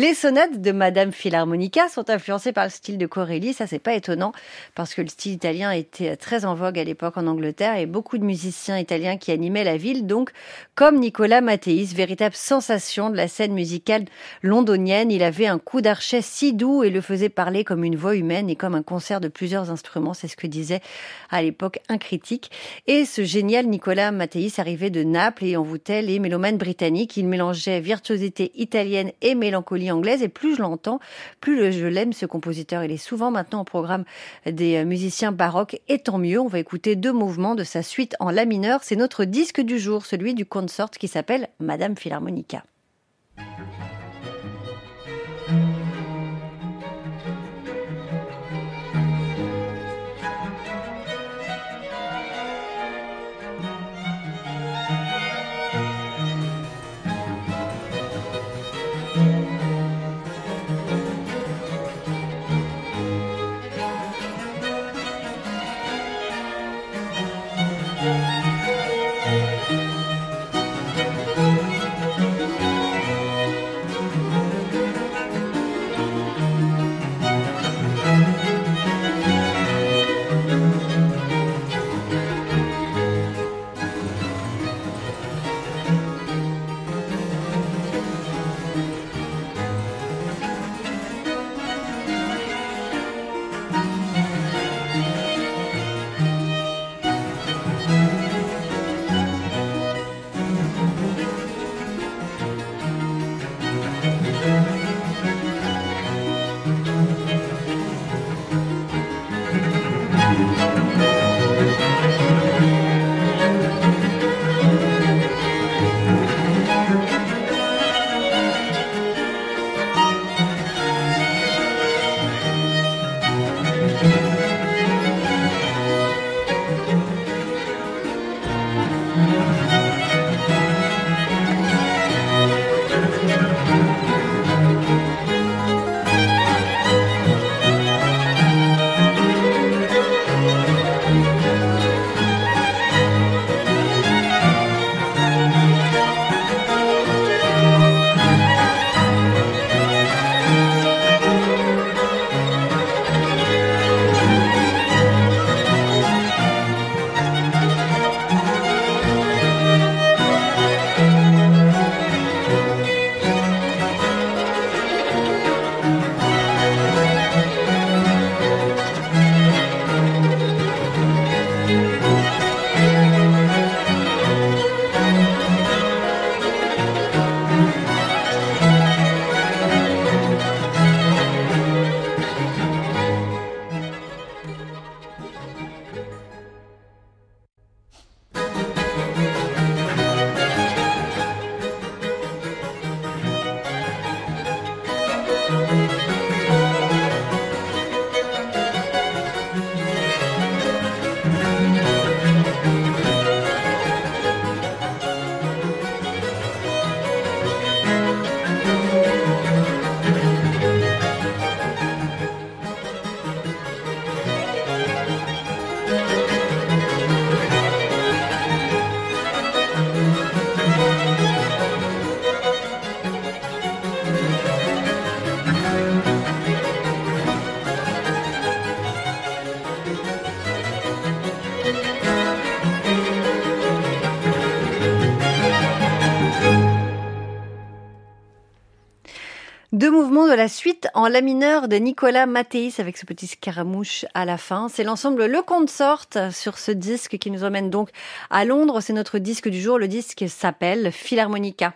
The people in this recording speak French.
Les sonates de Madame Philharmonica sont influencées par le style de Corelli. Ça, c'est pas étonnant parce que le style italien était très en vogue à l'époque en Angleterre et beaucoup de musiciens italiens qui animaient la ville. Donc, comme Nicolas Matteis, véritable sensation de la scène musicale londonienne, il avait un coup d'archet si doux et le faisait parler comme une voix humaine et comme un concert de plusieurs instruments. C'est ce que disait à l'époque un critique. Et ce génial Nicolas Matteis arrivait de Naples et envoûtait les mélomanes britanniques. Il mélangeait virtuosité italienne et mélancolie anglaise. Et plus je l'entends, plus je l'aime ce compositeur. Il est souvent maintenant au programme des musiciens baroques. Et tant mieux, on va écouter deux mouvements de sa suite en la mineur. C'est notre disque du jour, celui du consort qui s'appelle Madame Philharmonica. Deux mouvements de la suite en la mineur de Nicolas Mathéis avec ce petit scaramouche à la fin. C'est l'ensemble Le Consort sur ce disque qui nous emmène donc à Londres. C'est notre disque du jour. Le disque s'appelle Philharmonica.